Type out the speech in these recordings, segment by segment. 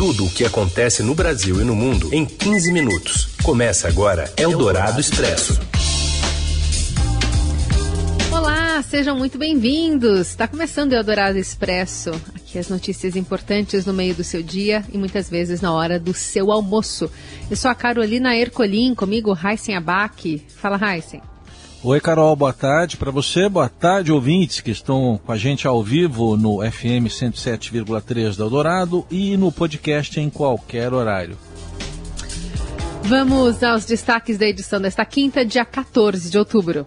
Tudo o que acontece no Brasil e no mundo em 15 minutos. Começa agora Eldorado Expresso. Olá, sejam muito bem-vindos. Está começando o Eldorado Expresso. Aqui as notícias importantes no meio do seu dia e muitas vezes na hora do seu almoço. Eu sou a Carolina Ercolim, comigo Heisen Abac. Fala, Heisen. Oi, Carol, boa tarde para você, boa tarde, ouvintes que estão com a gente ao vivo no FM 107,3 da Eldorado e no podcast em qualquer horário. Vamos aos destaques da edição desta quinta, dia 14 de outubro.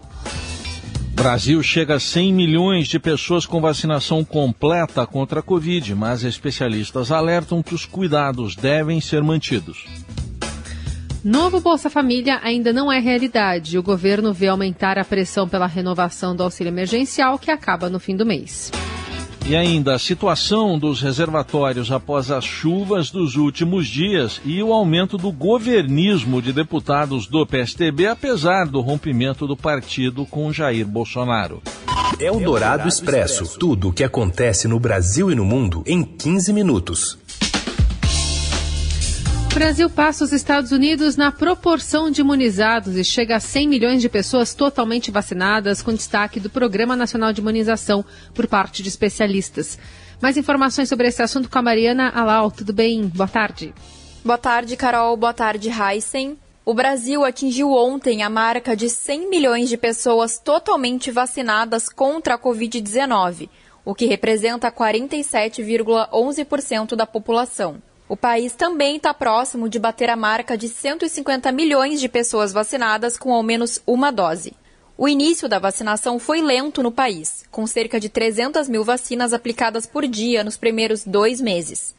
Brasil chega a 100 milhões de pessoas com vacinação completa contra a Covid, mas especialistas alertam que os cuidados devem ser mantidos. Novo Bolsa Família ainda não é realidade. O governo vê aumentar a pressão pela renovação do auxílio emergencial, que acaba no fim do mês. E ainda a situação dos reservatórios após as chuvas dos últimos dias e o aumento do governismo de deputados do PSTB, apesar do rompimento do partido com Jair Bolsonaro. É o Dourado Expresso. Tudo o que acontece no Brasil e no mundo em 15 minutos. Brasil passa os Estados Unidos na proporção de imunizados e chega a 100 milhões de pessoas totalmente vacinadas, com destaque do Programa Nacional de Imunização por parte de especialistas. Mais informações sobre esse assunto com a Mariana Alau. Tudo bem? Boa tarde. Boa tarde, Carol. Boa tarde, Heisen. O Brasil atingiu ontem a marca de 100 milhões de pessoas totalmente vacinadas contra a Covid-19, o que representa 47,11% da população. O país também está próximo de bater a marca de 150 milhões de pessoas vacinadas com ao menos uma dose. O início da vacinação foi lento no país, com cerca de 300 mil vacinas aplicadas por dia nos primeiros dois meses.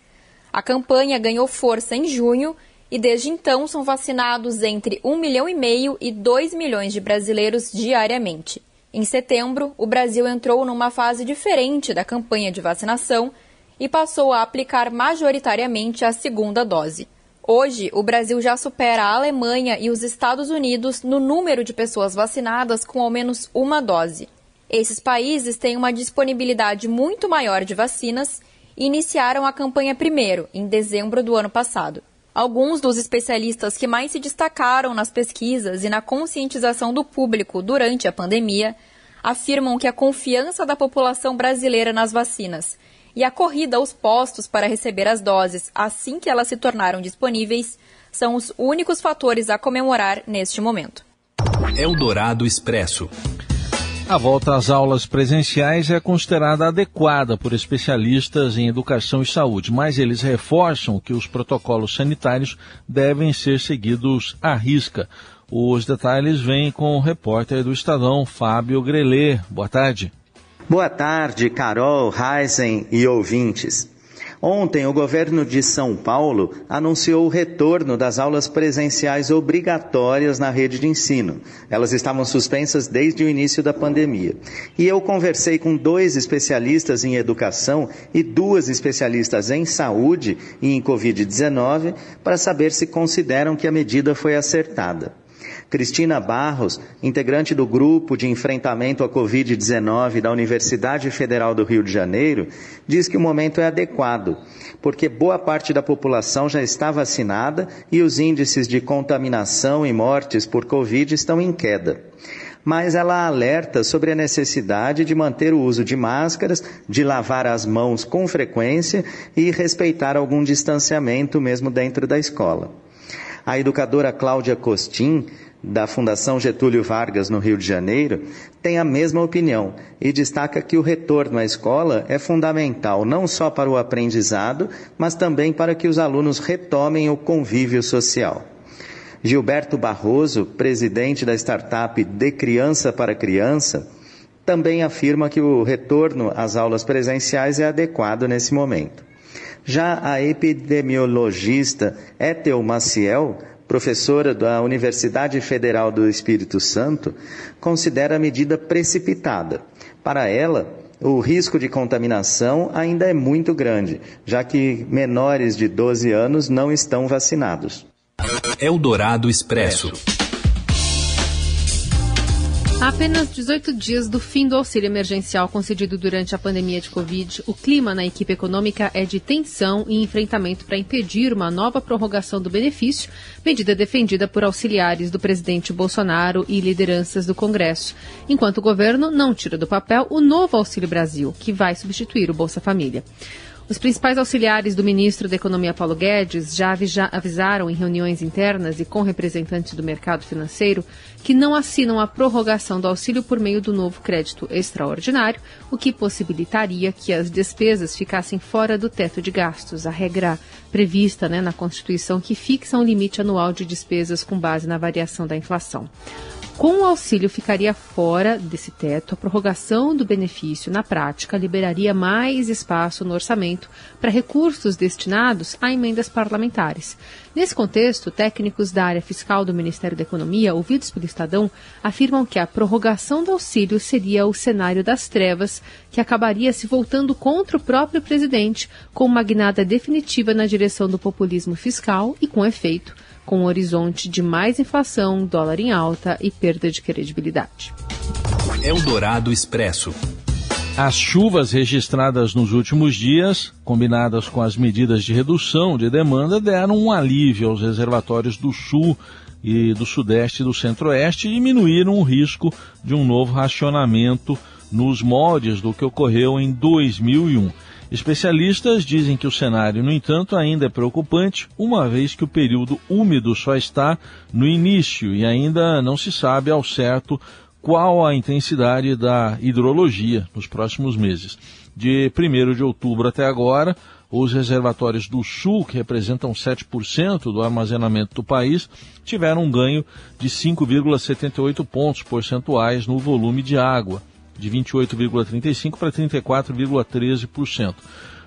A campanha ganhou força em junho e desde então são vacinados entre 1 milhão e meio e 2 milhões de brasileiros diariamente. Em setembro, o Brasil entrou numa fase diferente da campanha de vacinação e passou a aplicar majoritariamente a segunda dose. Hoje, o Brasil já supera a Alemanha e os Estados Unidos no número de pessoas vacinadas com ao menos uma dose. Esses países têm uma disponibilidade muito maior de vacinas e iniciaram a campanha primeiro, em dezembro do ano passado. Alguns dos especialistas que mais se destacaram nas pesquisas e na conscientização do público durante a pandemia afirmam que a confiança da população brasileira nas vacinas e a corrida aos postos para receber as doses assim que elas se tornaram disponíveis são os únicos fatores a comemorar neste momento. Eldorado Expresso. A volta às aulas presenciais é considerada adequada por especialistas em educação e saúde, mas eles reforçam que os protocolos sanitários devem ser seguidos à risca. Os detalhes vêm com o repórter do Estadão, Fábio Grelê. Boa tarde. Boa tarde, Carol, Heisen e ouvintes. Ontem, o governo de São Paulo anunciou o retorno das aulas presenciais obrigatórias na rede de ensino. Elas estavam suspensas desde o início da pandemia. E eu conversei com dois especialistas em educação e duas especialistas em saúde e em Covid-19 para saber se consideram que a medida foi acertada. Cristina Barros, integrante do grupo de enfrentamento à Covid-19 da Universidade Federal do Rio de Janeiro, diz que o momento é adequado, porque boa parte da população já está vacinada e os índices de contaminação e mortes por Covid estão em queda mas ela alerta sobre a necessidade de manter o uso de máscaras, de lavar as mãos com frequência e respeitar algum distanciamento mesmo dentro da escola. A educadora Cláudia Costin da Fundação Getúlio Vargas, no Rio de Janeiro, tem a mesma opinião e destaca que o retorno à escola é fundamental não só para o aprendizado, mas também para que os alunos retomem o convívio social. Gilberto Barroso, presidente da startup De Criança para Criança, também afirma que o retorno às aulas presenciais é adequado nesse momento. Já a epidemiologista Ethel Maciel professora da Universidade Federal do Espírito Santo, considera a medida precipitada. Para ela, o risco de contaminação ainda é muito grande, já que menores de 12 anos não estão vacinados. Eldorado Expresso. Há apenas 18 dias do fim do auxílio emergencial concedido durante a pandemia de Covid, o clima na equipe econômica é de tensão e enfrentamento para impedir uma nova prorrogação do benefício, medida defendida por auxiliares do presidente Bolsonaro e lideranças do Congresso, enquanto o governo não tira do papel o novo Auxílio Brasil, que vai substituir o Bolsa Família. Os principais auxiliares do ministro da Economia Paulo Guedes já avisaram em reuniões internas e com representantes do mercado financeiro que não assinam a prorrogação do auxílio por meio do novo crédito extraordinário, o que possibilitaria que as despesas ficassem fora do teto de gastos, a regra prevista né, na Constituição que fixa um limite anual de despesas com base na variação da inflação. Com o auxílio ficaria fora desse teto, a prorrogação do benefício, na prática, liberaria mais espaço no orçamento para recursos destinados a emendas parlamentares. Nesse contexto, técnicos da área fiscal do Ministério da Economia, ouvidos pelo Estadão, afirmam que a prorrogação do auxílio seria o cenário das trevas, que acabaria se voltando contra o próprio presidente, com uma guinada definitiva na direção do populismo fiscal e, com efeito, com um horizonte de mais inflação, dólar em alta e perda de credibilidade. Eldorado Expresso. As chuvas registradas nos últimos dias, combinadas com as medidas de redução de demanda, deram um alívio aos reservatórios do sul e do sudeste e do centro-oeste e diminuíram o risco de um novo racionamento nos moldes do que ocorreu em 2001. Especialistas dizem que o cenário, no entanto, ainda é preocupante, uma vez que o período úmido só está no início e ainda não se sabe ao certo qual a intensidade da hidrologia nos próximos meses. De 1 de outubro até agora, os reservatórios do Sul, que representam 7% do armazenamento do país, tiveram um ganho de 5,78 pontos percentuais no volume de água de 28,35% para 34,13%.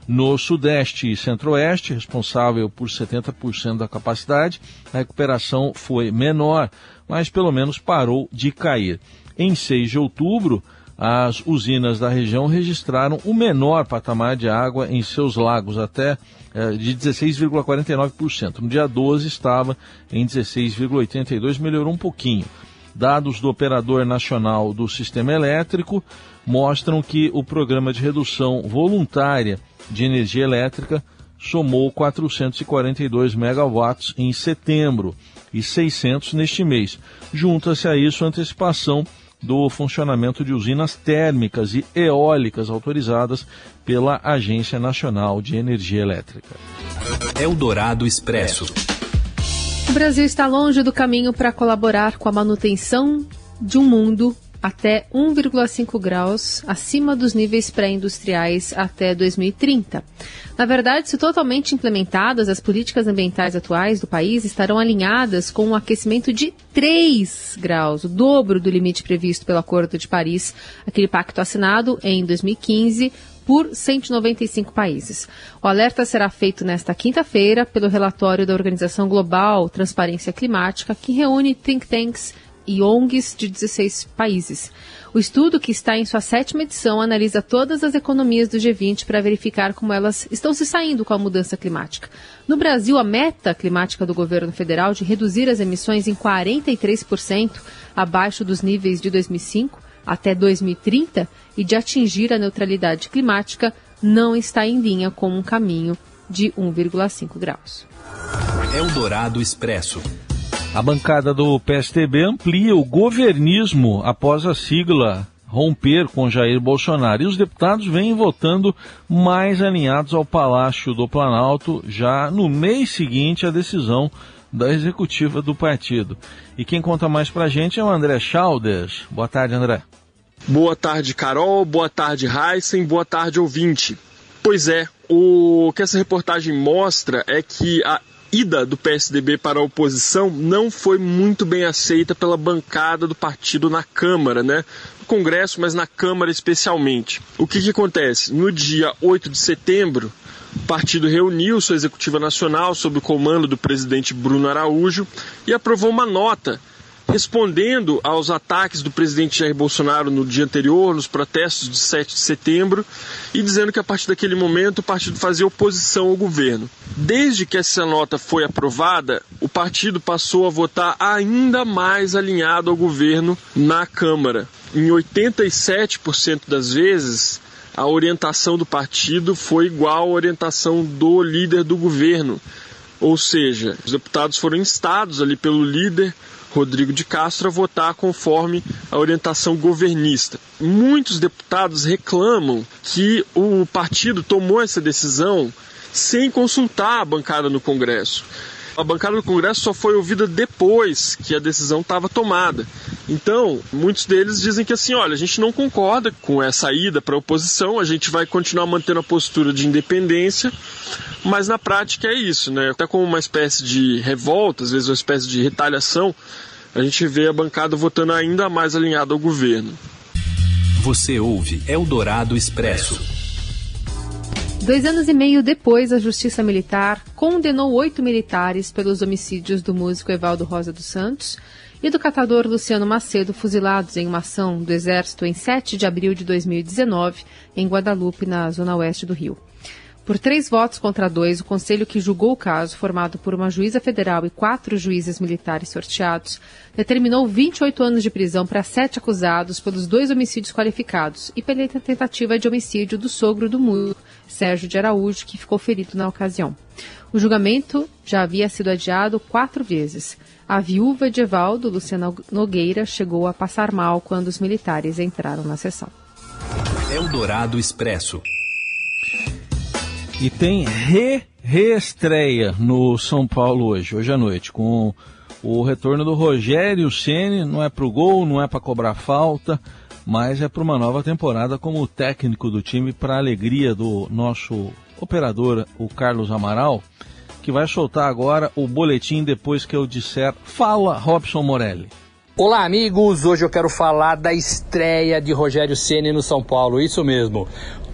No Sudeste e Centro-Oeste, responsável por 70% da capacidade, a recuperação foi menor, mas pelo menos parou de cair. Em 6 de outubro, as usinas da região registraram o menor patamar de água em seus lagos, até eh, de 16,49%. No dia 12 estava em 16,82%, melhorou um pouquinho. Dados do Operador Nacional do Sistema Elétrico mostram que o programa de redução voluntária de energia elétrica somou 442 megawatts em setembro e 600 neste mês. Junta-se a isso a antecipação do funcionamento de usinas térmicas e eólicas autorizadas pela Agência Nacional de Energia Elétrica. Eldorado Expresso. O Brasil está longe do caminho para colaborar com a manutenção de um mundo até 1,5 graus acima dos níveis pré-industriais até 2030. Na verdade, se totalmente implementadas, as políticas ambientais atuais do país estarão alinhadas com um aquecimento de 3 graus, o dobro do limite previsto pelo Acordo de Paris, aquele pacto assinado em 2015 por 195 países. O alerta será feito nesta quinta-feira pelo relatório da Organização Global Transparência Climática, que reúne think tanks e ONGs de 16 países. O estudo, que está em sua sétima edição, analisa todas as economias do G20 para verificar como elas estão se saindo com a mudança climática. No Brasil, a meta climática do governo federal de reduzir as emissões em 43% abaixo dos níveis de 2005 até 2030 e de atingir a neutralidade climática não está em linha com um caminho de 1,5 graus. Eldorado Expresso. A bancada do PSTB amplia o governismo após a sigla romper com Jair Bolsonaro. E os deputados vêm votando mais alinhados ao Palácio do Planalto já no mês seguinte à decisão da executiva do partido. E quem conta mais pra gente é o André Chaldes. Boa tarde, André. Boa tarde, Carol. Boa tarde, Heisen. Boa tarde, ouvinte. Pois é, o que essa reportagem mostra é que a ida do PSDB para a oposição não foi muito bem aceita pela bancada do partido na Câmara, né? No Congresso, mas na Câmara especialmente. O que, que acontece? No dia 8 de setembro, partido reuniu sua executiva nacional sob o comando do presidente Bruno Araújo e aprovou uma nota respondendo aos ataques do presidente Jair Bolsonaro no dia anterior, nos protestos de 7 de setembro, e dizendo que a partir daquele momento o partido fazia oposição ao governo. Desde que essa nota foi aprovada, o partido passou a votar ainda mais alinhado ao governo na Câmara. Em 87% das vezes, a orientação do partido foi igual à orientação do líder do governo. Ou seja, os deputados foram instados ali pelo líder Rodrigo de Castro a votar conforme a orientação governista. Muitos deputados reclamam que o partido tomou essa decisão sem consultar a bancada no Congresso. A bancada do Congresso só foi ouvida depois que a decisão estava tomada. Então, muitos deles dizem que assim, olha, a gente não concorda com essa ida para a oposição, a gente vai continuar mantendo a postura de independência, mas na prática é isso, né? Até como uma espécie de revolta, às vezes uma espécie de retaliação, a gente vê a bancada votando ainda mais alinhada ao governo. Você ouve Eldorado Expresso. Dois anos e meio depois, a Justiça Militar condenou oito militares pelos homicídios do músico Evaldo Rosa dos Santos e do catador Luciano Macedo, fuzilados em uma ação do Exército em 7 de abril de 2019, em Guadalupe, na zona oeste do Rio. Por três votos contra dois, o conselho que julgou o caso, formado por uma juíza federal e quatro juízes militares sorteados, determinou 28 anos de prisão para sete acusados pelos dois homicídios qualificados e pela tentativa de homicídio do sogro do músico, Sérgio de Araújo, que ficou ferido na ocasião. O julgamento já havia sido adiado quatro vezes. A viúva de Evaldo, Luciana Nogueira, chegou a passar mal quando os militares entraram na sessão. Eldorado Expresso. E tem re reestreia no São Paulo hoje, hoje à noite, com o retorno do Rogério Ceni, não é para o gol, não é para cobrar falta, mas é para uma nova temporada como técnico do time, para alegria do nosso operador, o Carlos Amaral, que vai soltar agora o boletim depois que eu disser Fala, Robson Morelli. Olá, amigos! Hoje eu quero falar da estreia de Rogério Ceni no São Paulo. Isso mesmo.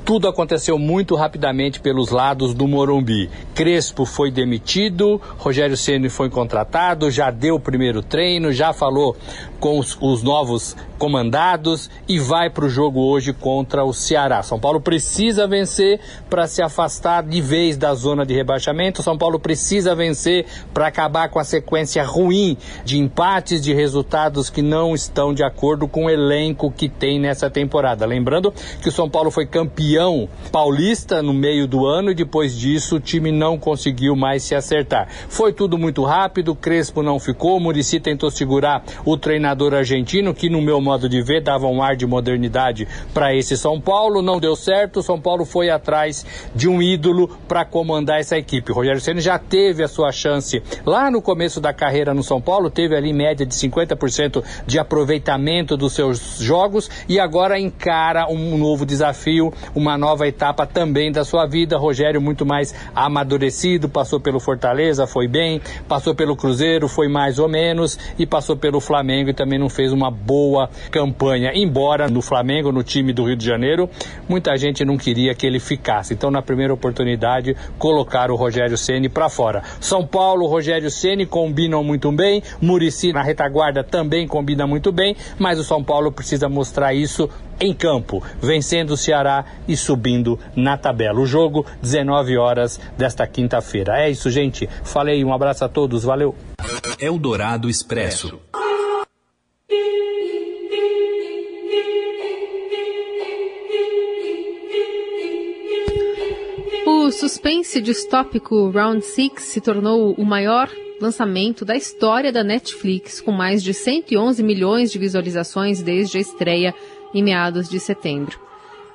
Tudo aconteceu muito rapidamente pelos lados do Morumbi. Crespo foi demitido, Rogério Ceni foi contratado, já deu o primeiro treino, já falou com os, os novos comandados e vai para o jogo hoje contra o Ceará. São Paulo precisa vencer para se afastar de vez da zona de rebaixamento. São Paulo precisa vencer para acabar com a sequência ruim de empates, de resultados que não estão de acordo com o elenco que tem nessa temporada. Lembrando que o São Paulo foi campeão paulista no meio do ano e depois disso o time não conseguiu mais se acertar. Foi tudo muito rápido, Crespo não ficou, Murici tentou segurar o treinador treinador argentino que, no meu modo de ver, dava um ar de modernidade para esse São Paulo. Não deu certo. São Paulo foi atrás de um ídolo para comandar essa equipe. O Rogério Ceni já teve a sua chance lá no começo da carreira no São Paulo, teve ali média de 50% de aproveitamento dos seus jogos e agora encara um novo desafio, uma nova etapa também da sua vida. Rogério muito mais amadurecido, passou pelo Fortaleza, foi bem, passou pelo Cruzeiro, foi mais ou menos e passou pelo Flamengo e também não fez uma boa campanha. Embora no Flamengo, no time do Rio de Janeiro, muita gente não queria que ele ficasse. Então, na primeira oportunidade, colocaram o Rogério Ceni para fora. São Paulo, Rogério Ceni combinam muito bem. Murici na retaguarda também combina muito bem, mas o São Paulo precisa mostrar isso em campo, vencendo o Ceará e subindo na tabela. O jogo 19 horas desta quinta-feira. É isso, gente. Falei, um abraço a todos, valeu. Eldorado Expresso. O suspense distópico Round Six se tornou o maior lançamento da história da Netflix, com mais de 111 milhões de visualizações desde a estreia em meados de setembro.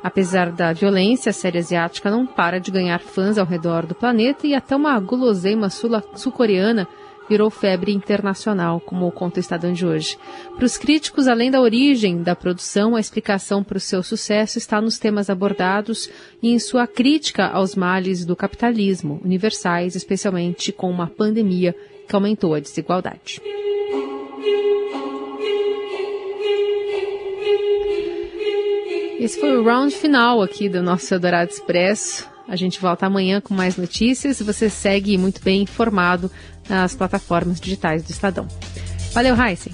Apesar da violência, a série asiática não para de ganhar fãs ao redor do planeta e até uma guloseima sul-coreana virou febre internacional, como conta o Estadão de hoje. Para os críticos, além da origem da produção, a explicação para o seu sucesso está nos temas abordados e em sua crítica aos males do capitalismo, universais, especialmente com uma pandemia que aumentou a desigualdade. Esse foi o round final aqui do nosso Eldorado Expresso. A gente volta amanhã com mais notícias e você segue muito bem informado nas plataformas digitais do Estadão. Valeu, Heisen.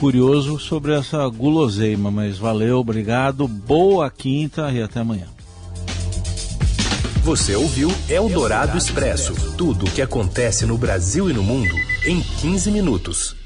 Curioso sobre essa guloseima, mas valeu, obrigado. Boa quinta e até amanhã. Você ouviu Eldorado Expresso tudo o que acontece no Brasil e no mundo em 15 minutos.